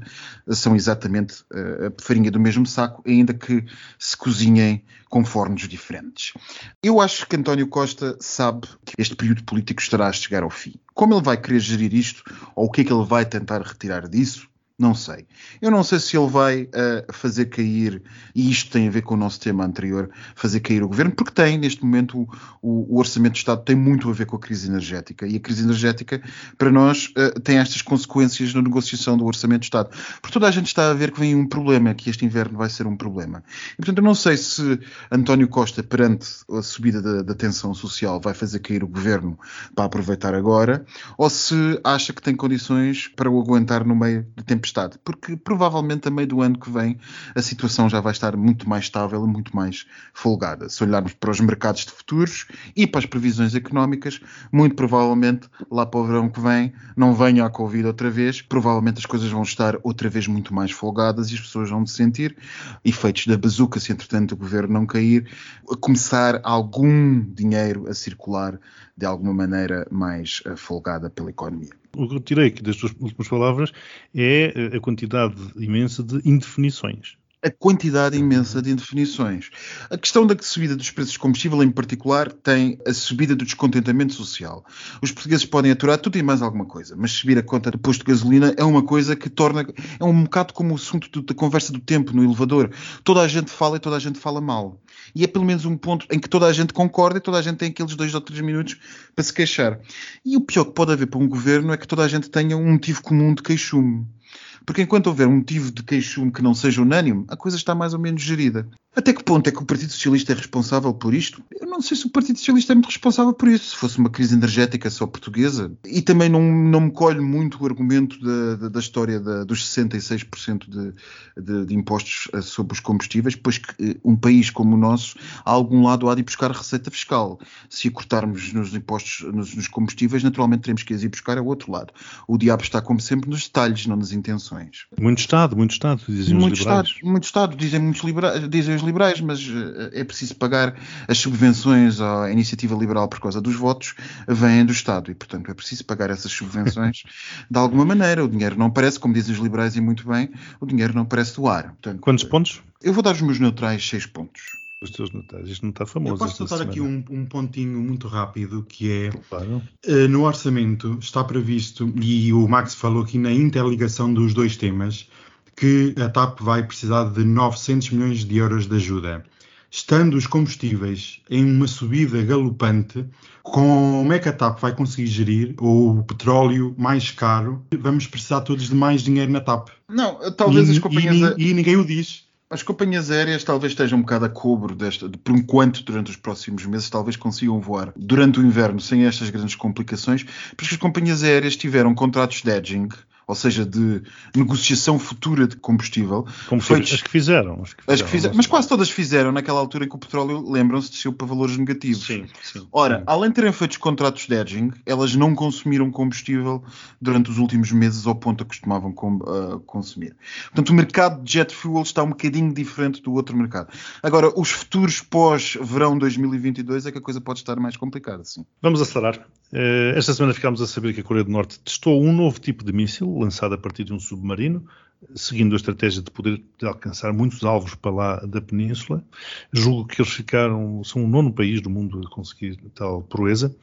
são exatamente eh, a farinha do mesmo saco, ainda que se cozinhem com fornos diferentes. Eu acho que António Costa sabe que este período político estará a chegar ao fim. Como ele vai querer gerir isto, ou o que é que ele vai tentar retirar disso, não sei. Eu não sei se ele vai eh, fazer cair, e isto tem a ver com o nosso tema anterior, fazer cair o governo, porque tem, neste momento, o, o- Orçamento de Estado tem muito a ver com a crise energética. E a crise energética, para nós, eh, tem estas consequências na negociação do Orçamento de Estado. Porque toda a gente está a ver que vem um problema, que este inverno vai ser um problema. E, portanto, eu não sei se António Costa, perante a subida da, da tensão social, vai fazer cair o governo para aproveitar agora, ou se acha que tem condições para o aguentar no meio da tempestade. Porque provavelmente a meio do ano que vem a situação já vai estar muito mais estável e muito mais folgada. Se olharmos para os mercados de futuros e para as previsões económicas, muito provavelmente lá para o verão que vem não venha a Covid outra vez, provavelmente as coisas vão estar outra vez muito mais folgadas e as pessoas vão sentir efeitos da bazuca se entretanto o governo não cair, a começar algum dinheiro a circular de alguma maneira mais eh, folgada pela economia. O que eu tirei das tuas últimas palavras é a quantidade imensa de indefinições. A quantidade imensa de indefinições. A questão da subida dos preços de combustível, em particular, tem a subida do descontentamento social. Os portugueses podem aturar tudo e mais alguma coisa, mas subir a conta de posto de gasolina é uma coisa que torna. É um bocado como o assunto do- da conversa do tempo no elevador. Toda a gente fala e toda a gente fala mal. E é pelo menos um ponto em que toda a gente concorda e toda a gente tem aqueles dois ou três minutos para se queixar. E o pior que pode haver para um governo é que toda a gente tenha um motivo comum de queixume. Porque enquanto houver um motivo de queixume que não seja unânime, a coisa está mais ou menos gerida. Até que ponto é que o Partido Socialista é responsável por isto? Eu não sei se o Partido Socialista é muito responsável por isso. Se fosse uma crise energética só portuguesa. E também não, não me colhe muito o argumento da, da, da história da, dos 66% de, de, de impostos eh, sobre os combustíveis, pois que eh, um país como o nosso, a algum lado há de ir buscar receita fiscal. Se cortarmos nos impostos nos, nos combustíveis, naturalmente teremos que ir buscar ao outro lado. O diabo está, como sempre, nos detalhes, não nas intenções. Muito Estado, muito Estado, dizem os Muito liberais. Estado, muito Estado, dizem, muitos libera- dizem os liberais, mas uh, é preciso pagar as subvenções à iniciativa liberal por causa dos votos, vêm do Estado e, portanto, é preciso pagar essas subvenções [laughs] de alguma maneira. O dinheiro não aparece, como dizem os liberais e muito bem, o dinheiro não aparece do ar. Portanto, Quantos pontos? Eu vou dar os meus neutrais 6 pontos. Os teus notários. Isto não está famoso. Eu posso soltar aqui um, um, pontinho muito rápido que é claro. uh, no orçamento está previsto, e o Max falou aqui na interligação dos dois temas, que a TAP vai precisar de 900 milhões de euros de ajuda. Estando os combustíveis em uma subida galopante, como é que a TAP vai conseguir gerir o petróleo mais caro? Vamos precisar todos de mais dinheiro na TAP. Não, talvez e, as companhias. E, e ninguém o diz. As companhias aéreas talvez estejam um bocado a cobro desta, de, por enquanto, durante os próximos meses, talvez consigam voar durante o inverno sem estas grandes complicações, porque as companhias aéreas tiveram contratos de edging, ou seja, de negociação futura de combustível. Como feitos, as que fizeram. As que fizeram, as que fizeram mas quase todas fizeram naquela altura em que o petróleo, lembram-se, desceu para valores negativos. Sim, sim. Ora, sim. além de terem feito contratos de edging, elas não consumiram combustível durante os últimos meses ao ponto que costumavam com, uh, consumir. Portanto, o mercado de jet fuel está um bocadinho diferente do outro mercado. Agora, os futuros pós-verão 2022 é que a coisa pode estar mais complicada, sim. Vamos acelerar. Uh, esta semana ficámos a saber que a Coreia do Norte testou um novo tipo de míssil lançado a partir de um submarino, seguindo a estratégia de poder de alcançar muitos alvos para lá da península. Julgo que eles ficaram, são o nono país do mundo a conseguir tal proeza.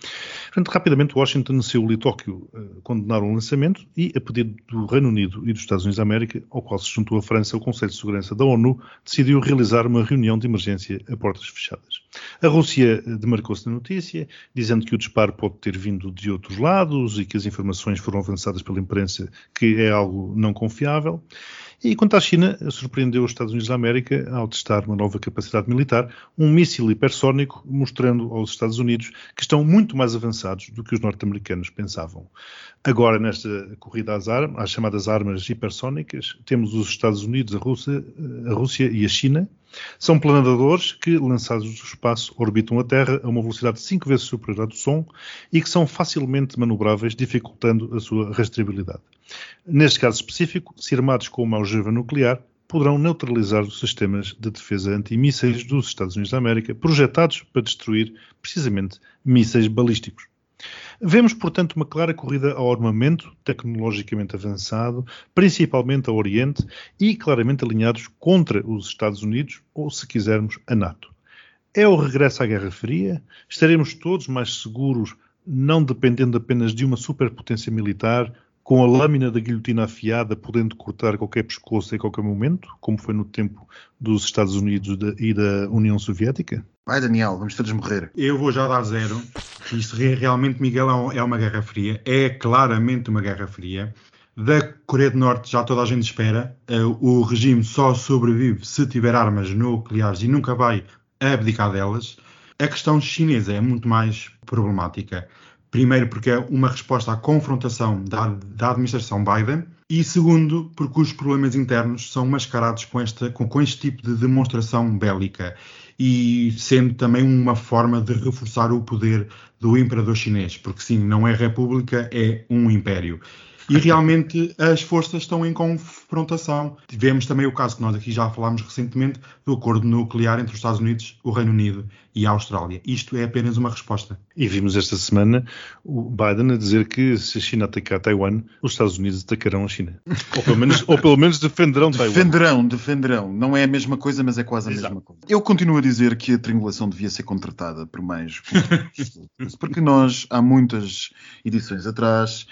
Portanto, rapidamente Washington, Seul e Tóquio uh, condenaram o lançamento e, a pedido do Reino Unido e dos Estados Unidos da América, ao qual se juntou a França, o Conselho de Segurança da ONU decidiu realizar uma reunião de emergência a portas fechadas. A Rússia demarcou-se na notícia, dizendo que o disparo pode ter vindo de outros lados e que as informações foram avançadas pela imprensa, que é algo não confiável. E quanto à China, surpreendeu os Estados Unidos da América ao testar uma nova capacidade militar, um míssil hipersónico, mostrando aos Estados Unidos que estão muito mais avançados do que os norte-americanos pensavam. Agora, nesta corrida às, armas, às chamadas armas hipersónicas, temos os Estados Unidos, a Rússia, a Rússia e a China. São planadores que, lançados do espaço, orbitam a Terra a uma velocidade cinco vezes superior à do som e que são facilmente manobráveis, dificultando a sua rastreabilidade. Neste caso específico, se armados com uma algeva nuclear, poderão neutralizar os sistemas de defesa antimísseis dos Estados Unidos da América, projetados para destruir, precisamente, mísseis balísticos. Vemos, portanto, uma clara corrida ao armamento tecnologicamente avançado, principalmente ao Oriente, e claramente alinhados contra os Estados Unidos, ou, se quisermos, a NATO. É o regresso à Guerra Fria? Estaremos todos mais seguros, não dependendo apenas de uma superpotência militar, com a lâmina da guilhotina afiada, podendo cortar qualquer pescoço em qualquer momento, como foi no tempo dos Estados Unidos e da União Soviética? Vai, Daniel, vamos todos morrer. Eu vou já dar zero. Isto realmente, Miguel, é uma guerra fria. É claramente uma guerra fria. Da Coreia do Norte já toda a gente espera. O regime só sobrevive se tiver armas nucleares e nunca vai abdicar delas. A questão chinesa é muito mais problemática. Primeiro, porque é uma resposta à confrontação da, da administração Biden, e segundo, porque os problemas internos são mascarados com, esta, com, com este tipo de demonstração bélica. E sendo também uma forma de reforçar o poder do imperador chinês, porque sim, não é república, é um império. E realmente as forças estão em confrontação. Tivemos também o caso que nós aqui já falámos recentemente do acordo nuclear entre os Estados Unidos, o Reino Unido e a Austrália. Isto é apenas uma resposta. E vimos esta semana o Biden a dizer que se a China atacar Taiwan, os Estados Unidos atacarão a China. Ou pelo menos, ou pelo menos defenderão Taiwan. Defenderão, defenderão. Não é a mesma coisa, mas é quase a Exato. mesma coisa. Eu continuo a dizer que a triangulação devia ser contratada por mais. Porque nós, há muitas edições atrás,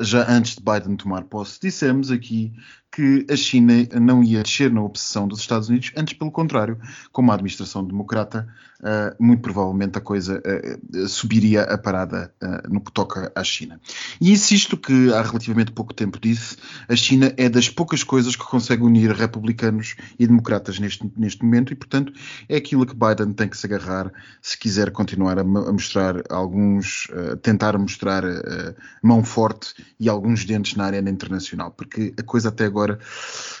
já antes de Biden tomar posse, dissemos aqui que a China não ia descer na obsessão dos Estados Unidos, antes pelo contrário, com uma administração democrata, uh, muito provavelmente a coisa uh, subiria a parada uh, no que toca à China. E insisto que há relativamente pouco tempo disse, a China é das poucas coisas que consegue unir republicanos e democratas neste, neste momento e, portanto, é aquilo que Biden tem que se agarrar se quiser continuar a, a mostrar alguns, tentar mostrar mão forte e alguns dentes na arena internacional, porque a coisa até agora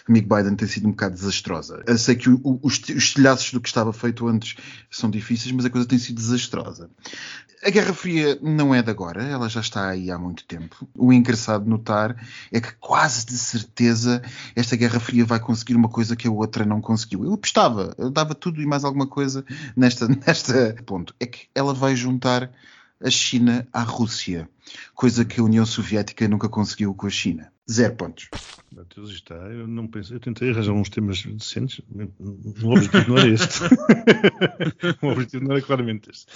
amigo Biden, tem sido um bocado desastrosa. Eu sei que o, os, os telhaços do que estava feito antes são difíceis, mas a coisa tem sido desastrosa. A Guerra Fria não é de agora, ela já está aí há muito tempo. O engraçado notar é que quase de certeza esta Guerra Fria vai conseguir uma coisa que a outra não conseguiu. Eu apostava, eu dava tudo e mais alguma coisa nesta, [laughs] nesta ponto. É que ela vai juntar a China à Rússia, coisa que a União Soviética nunca conseguiu com a China. Zero pontos. Meu Deus, está. Eu não penso. Eu tentei arranjar uns temas decentes. O objetivo não era este. o [laughs] objetivo não era claramente este.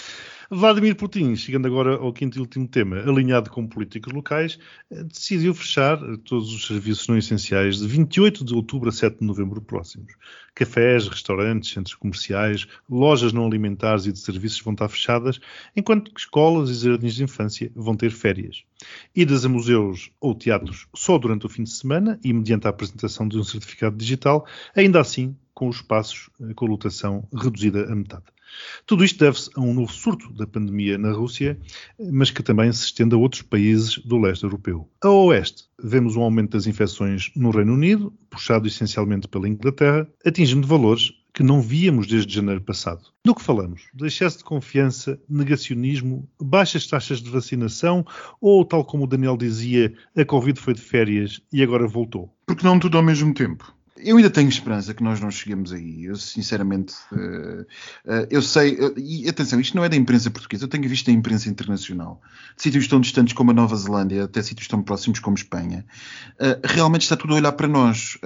Vladimir Putin, chegando agora ao quinto e último tema, alinhado com políticas locais, decidiu fechar todos os serviços não essenciais de 28 de outubro a 7 de novembro próximos. Cafés, restaurantes, centros comerciais, lojas não alimentares e de serviços vão estar fechadas, enquanto que escolas e jardins de infância vão ter férias. Idas a museus ou teatros só durante o fim de semana e mediante a apresentação de um certificado digital, ainda assim com os espaços com a lotação reduzida a metade. Tudo isto deve-se a um novo surto da pandemia na Rússia, mas que também se estende a outros países do leste europeu. A oeste, vemos um aumento das infecções no Reino Unido, puxado essencialmente pela Inglaterra, atingindo valores que não víamos desde janeiro passado. Do que falamos? De excesso de confiança, negacionismo, baixas taxas de vacinação ou, tal como o Daniel dizia, a Covid foi de férias e agora voltou? Porque não tudo ao mesmo tempo. Eu ainda tenho esperança que nós não cheguemos aí. Eu, sinceramente, uh, uh, eu sei. Uh, e atenção, isto não é da imprensa portuguesa. Eu tenho visto a imprensa internacional, de sítios tão distantes como a Nova Zelândia, até sítios tão próximos como Espanha. realmente está tudo a olhar para nós,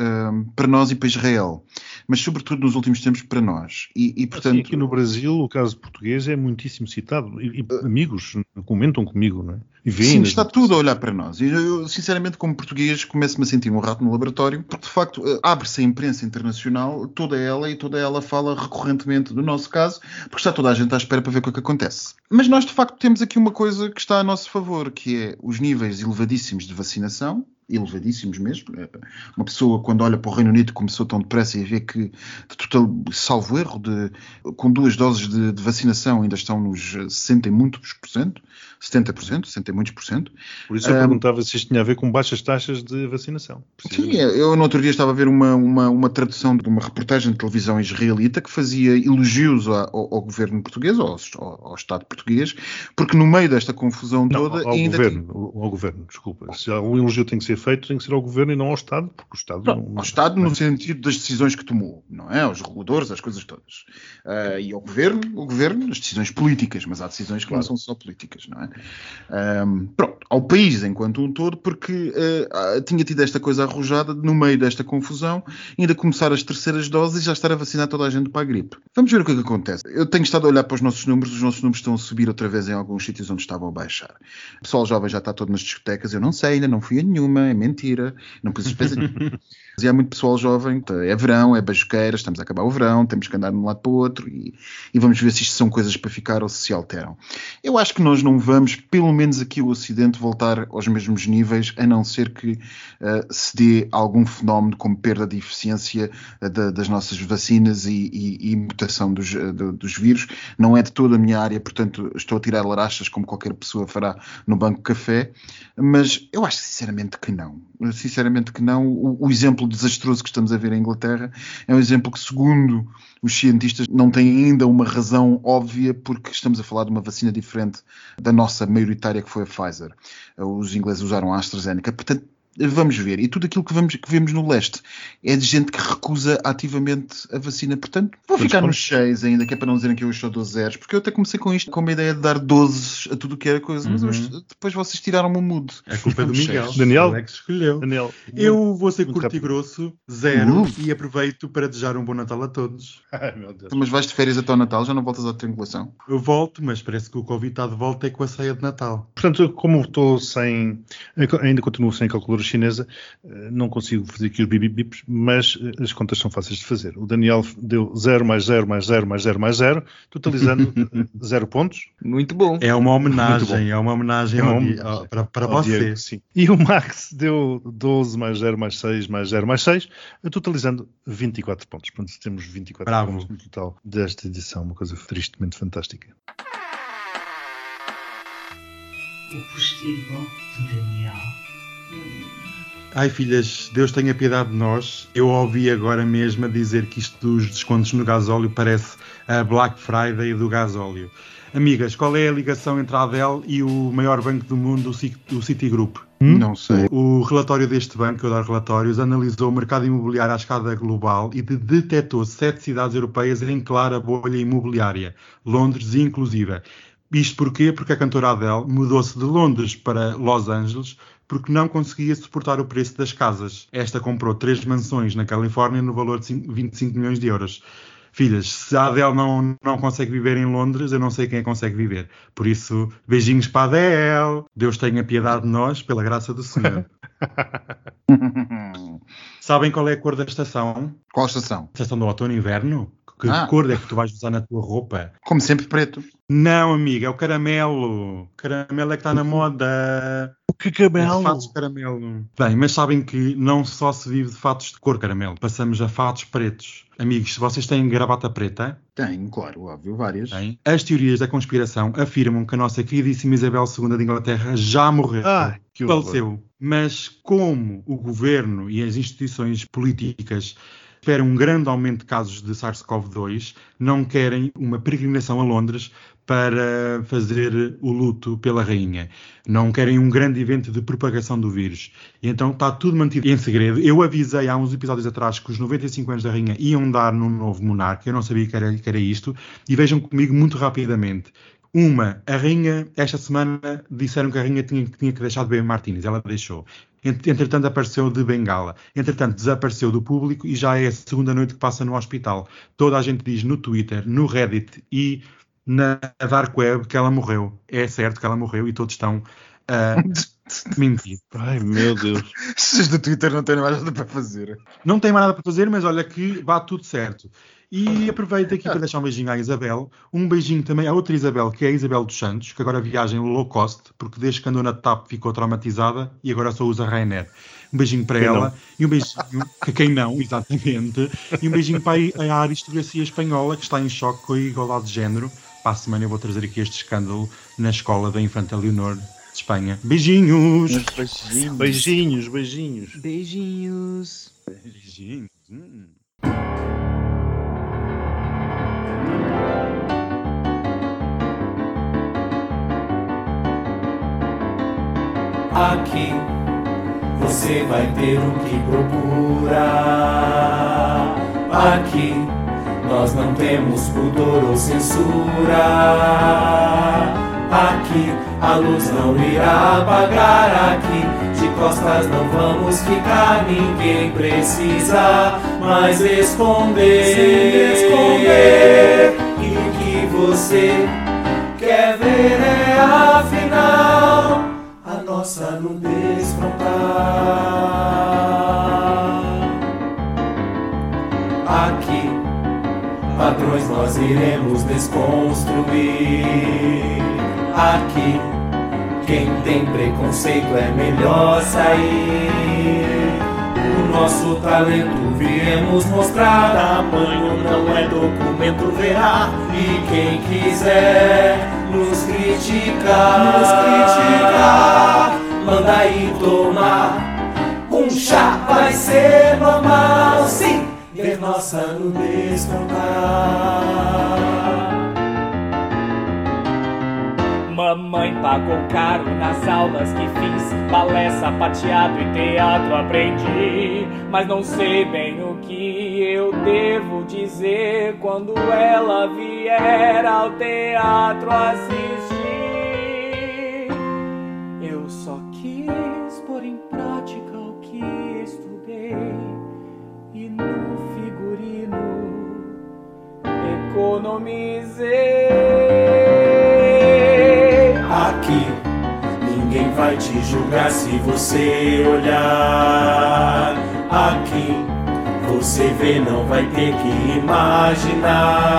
para nós e para Israel. Mas, sobretudo, nos últimos tempos, para nós. E, e portanto. Assim, aqui no Brasil, o caso português é muitíssimo citado. E, e amigos comentam comigo, não é? E Sim, está tudo a olhar para nós. E eu, sinceramente, como português, começo-me a sentir um rato no laboratório, porque, de facto, abre-se a imprensa internacional, toda ela, e toda ela fala recorrentemente do nosso caso, porque está toda a gente à espera para ver o que, é que acontece. Mas nós, de facto, temos aqui uma coisa que está a nosso favor, que é os níveis elevadíssimos de vacinação, elevadíssimos mesmo. É, uma pessoa, quando olha para o Reino Unido, começou tão depressa e vê que, de total, salvo erro, de, com duas doses de, de, vacinação ainda estão nos 60 e muitos por cento, 70%, 60 e muitos por cento. Por isso eu um, perguntava se isto tinha a ver com baixas taxas de vacinação. Sim, eu no outro dia estava a ver uma, uma, uma tradução de uma reportagem de televisão israelita que fazia elogios ao, ao governo português, ao, ao, ao, Estado português, porque no meio desta confusão toda... Não, ao, ainda governo, tinha... ao governo, desculpa. Se um elogio tem que ser feito, tem que ser ao governo e não ao Estado, porque o Estado não. não ao Estado no sentido das decisões que tomou, não é? Aos reguladores, às coisas todas. Uh, e ao governo, o governo, as decisões políticas, mas há decisões que claro. não são só políticas, não é? Um, pronto, ao país enquanto um todo, porque uh, tinha tido esta coisa arrojada no meio desta confusão, ainda começar as terceiras doses e já estar a vacinar toda a gente para a gripe. Vamos ver o que é que acontece. Eu tenho estado a olhar para os nossos números, os nossos números estão a subir outra vez em alguns sítios onde estavam a baixar. O pessoal jovem já está todo nas discotecas, eu não sei, ainda não fui a nenhuma, é mentira, não pus despesa E há muito pessoal jovem, é verão, é beijoqueira, estamos a acabar o verão, temos que andar de um lado para o outro e, e, vamos ver se isto são coisas para ficar ou se se alteram. Eu acho que nós não vamos, pelo menos aqui o Ocidente, voltar aos mesmos níveis, a não ser que uh, se dê algum fenómeno como perda de eficiência uh, da, das nossas vacinas e, e, e mutação dos, uh, dos vírus. Não é de toda a minha área, portanto estou a tirar larachas como qualquer pessoa fará no banco café, mas eu acho sinceramente que não. Sinceramente que não. O, o exemplo desastroso que estamos a ver em Inglaterra é um exemplo que, segundo os cientistas, não tem ainda uma razão óbvia, porque estamos a falar de uma vacina diferente da nossa maioritária, que foi a Pfizer. Os ingleses usaram a AstraZeneca. Portanto, Vamos ver. E tudo aquilo que, vamos, que vemos no leste é de gente que recusa ativamente a vacina. Portanto, vou Mas ficar nos 6 ainda, que é para não dizerem que eu estou 12 zeros, porque eu até comecei com isto com a ideia de dar 12 a tudo o que era coisa. Uhum. Mas eu, depois vocês tiraram-me o mood. É culpa do Miguel. Daniel. Alex escolheu. Daniel. Eu vou ser curto e grosso, zero, uh. e aproveito para desejar um bom Natal a todos. [laughs] Ai, meu Deus. Mas vais de férias até o Natal, já não voltas à triangulação? Eu volto, mas parece que o Covid está de volta é com a ceia de Natal. Portanto, como estou sem. Ainda continuo sem calculadora chinesa, eh, não consigo fazer aqui os bibibips, mas eh, as contas são fáceis de fazer. O Daniel deu 0 mais 0 mais 0 mais 0 mais 0, totalizando [laughs] 0 pontos. Muito bom. É uma homenagem, é uma homenagem, é uma homenagem ao, ao, para, para você. Diego, sim. E o Max deu 12 mais 0 mais 6 mais 0 mais 6, totalizando 24 pontos. Portanto, temos 24 Bravo. pontos no total desta edição, uma coisa tristemente fantástica. O postigo de Daniel Ai filhas, Deus tenha piedade de nós. Eu ouvi agora mesmo a dizer que isto dos descontos no gasóleo parece a Black Friday do gasóleo. Amigas, qual é a ligação entre a Adele e o maior banco do mundo, o Citigroup? Hum? Não sei. O relatório deste banco, eu dar relatórios, analisou o mercado imobiliário à escala global e detectou sete cidades europeias em clara bolha imobiliária, Londres inclusive. Isto porquê? Porque a cantora Adele mudou-se de Londres para Los Angeles porque não conseguia suportar o preço das casas. Esta comprou três mansões na Califórnia no valor de 25 milhões de euros. Filhas, se a Adele não, não consegue viver em Londres, eu não sei quem consegue viver. Por isso, beijinhos para a Adele. Deus tenha piedade de nós, pela graça do Senhor. [laughs] Sabem qual é a cor da estação? Qual estação? Estação do outono e inverno? Que ah. cor é que tu vais usar na tua roupa? Como sempre, preto. Não, amiga, é o caramelo. Caramelo é que está na moda. Que caramelo? É fatos de caramelo. Bem, mas sabem que não só se vive de fatos de cor caramelo, passamos a fatos pretos. Amigos, se vocês têm gravata preta? Tenho, claro, óbvio, várias. Tem. As teorias da conspiração afirmam que a nossa queridíssima Isabel II de Inglaterra já morreu. Ah, que faleceu. Mas como o governo e as instituições políticas esperam um grande aumento de casos de SARS-CoV-2, não querem uma peregrinação a Londres para fazer o luto pela rainha. Não querem um grande evento de propagação do vírus. E então está tudo mantido em segredo. Eu avisei há uns episódios atrás que os 95 anos da rainha iam dar num novo monarca. Eu não sabia que era, que era isto. E vejam comigo muito rapidamente. Uma, a rainha, esta semana disseram que a rainha tinha, tinha que deixar de beber Martins, ela deixou. Entretanto, apareceu de bengala. Entretanto, desapareceu do público e já é a segunda noite que passa no hospital. Toda a gente diz no Twitter, no Reddit e na Dark Web que ela morreu. É certo que ela morreu e todos estão a mentir. Ai, meu Deus. [laughs] Esses do Twitter não têm mais nada para fazer. Não tem mais nada para fazer, mas olha que vá tudo certo. E aproveito aqui para deixar um beijinho à Isabel. Um beijinho também à outra Isabel, que é a Isabel dos Santos, que agora viaja em low cost, porque desde que andou na TAP ficou traumatizada e agora só usa Rainer. Um beijinho para quem ela não? e um beijinho [laughs] que quem não, exatamente. E um beijinho para a aristocracia espanhola, que está em choque com a igualdade de género. Para a semana eu vou trazer aqui este escândalo na escola da Infanta Leonor Espanha. Beijinhos! Beijinhos, beijinhos, beijinhos. Beijinhos. Beijinhos. Hum. Aqui você vai ter o que procura. Aqui nós não temos pudor ou censura. Aqui a luz não irá apagar. Aqui de costas não vamos ficar. Ninguém precisa mais esconder. Se esconder. E o que você quer ver é afinal nossa nudez frontal. Aqui, padrões nós iremos desconstruir. Aqui, quem tem preconceito é melhor sair. O nosso talento viemos mostrar. Tamanho não é documento, verá. E quem quiser nos criticar, nos criticar, manda aí tomar um chá, vai ser normal, sim, ver nossa nudez cantar. Mamãe pagou caro nas aulas que fiz, balé, sapateado e teatro aprendi. Mas não sei bem o que eu devo dizer quando ela vier ao teatro assistir. Eu só quis pôr em prática o que estudei e no figurino economizei Vai te julgar se você olhar aqui. Você vê, não vai ter que imaginar.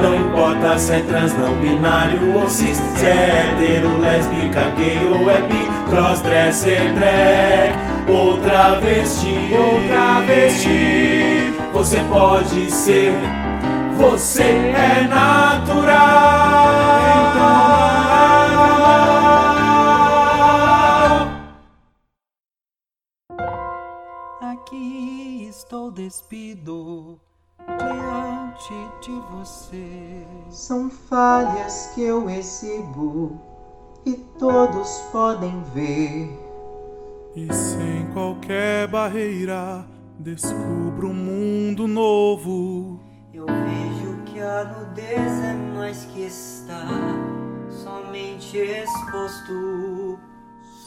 Não importa se é trans, não binário ou cis, se é hetero, lésbica, gay ou é bi, crossdresser, drag, outra vestir, outra vestir. Você pode ser, você é natural. Estou despido diante de você. São falhas que eu exibo e todos podem ver. E sem qualquer barreira, descubro um mundo novo. Eu vejo que a nudez é mais que está somente exposto.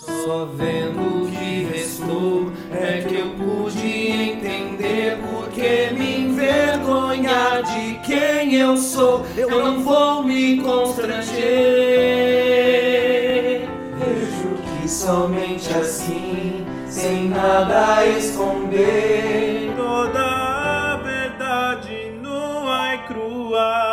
Só vendo o que restou é que eu pude entender porque me envergonhar de quem eu sou. Eu não vou me constranger. Vejo que somente assim, sem nada esconder, toda a verdade nua e crua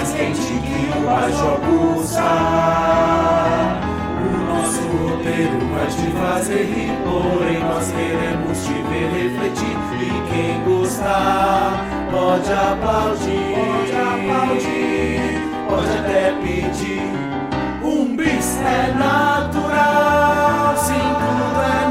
mais quente que uma joguça. O nosso roteiro é vai te fazer rir, porém nós queremos te ver refletir. E quem gostar pode aplaudir, pode aplaudir, pode até pedir. Um bis é natural, sim, tudo é natural.